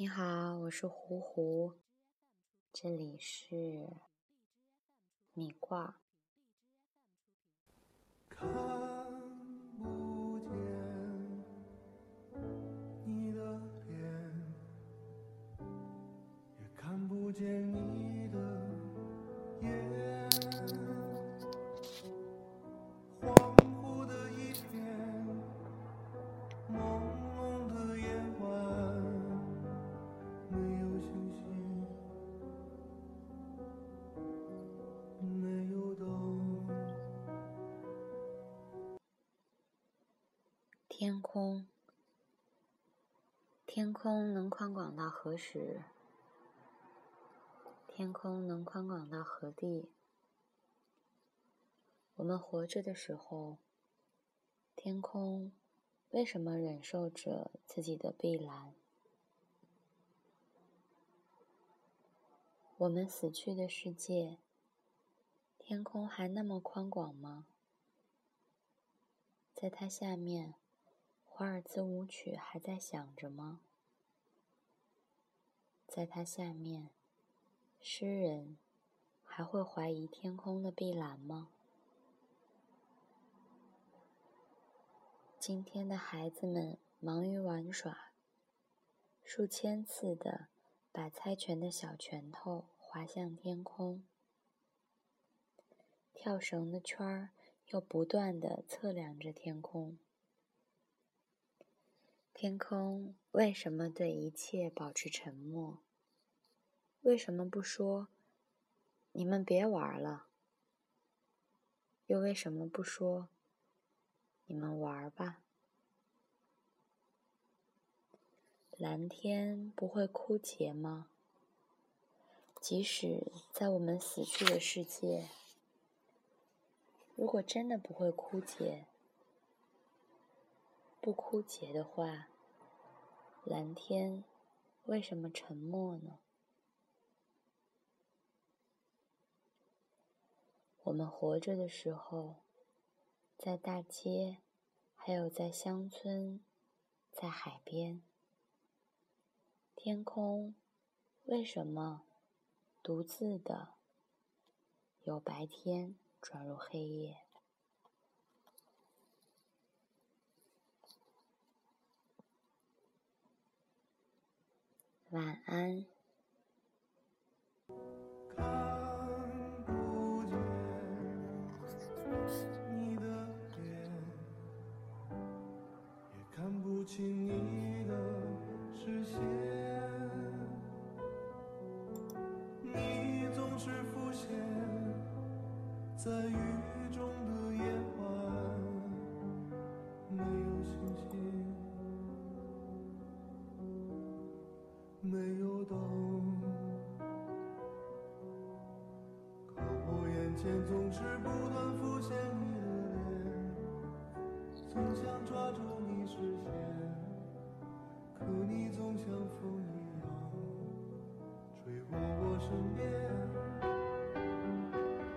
你好，我是胡胡，这里是米卦。看不见你的脸，也看不见你的眼，空，天空能宽广到何时？天空能宽广到何地？我们活着的时候，天空为什么忍受着自己的碧蓝？我们死去的世界，天空还那么宽广吗？在它下面。华尔兹舞曲还在响着吗？在它下面，诗人还会怀疑天空的碧蓝吗？今天的孩子们忙于玩耍，数千次的把猜拳的小拳头滑向天空，跳绳的圈儿又不断的测量着天空。天空为什么对一切保持沉默？为什么不说“你们别玩了”？又为什么不说“你们玩吧”？蓝天不会枯竭吗？即使在我们死去的世界，如果真的不会枯竭，不枯竭的话，蓝天为什么沉默呢？我们活着的时候，在大街，还有在乡村，在海边，天空为什么独自的由白天转入黑夜？晚安。看不见你的脸，也看不清你的视线。你总是浮现在雨中没有灯，可我眼前总是不断浮现你的脸，总想抓住你视线，可你总像风一样吹过我身边，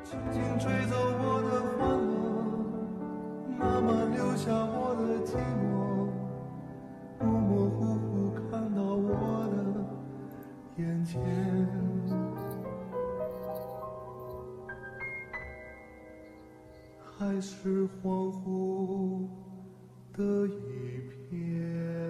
轻轻吹走我的欢乐，慢慢留下我的寂寞，爱是恍惚的一片。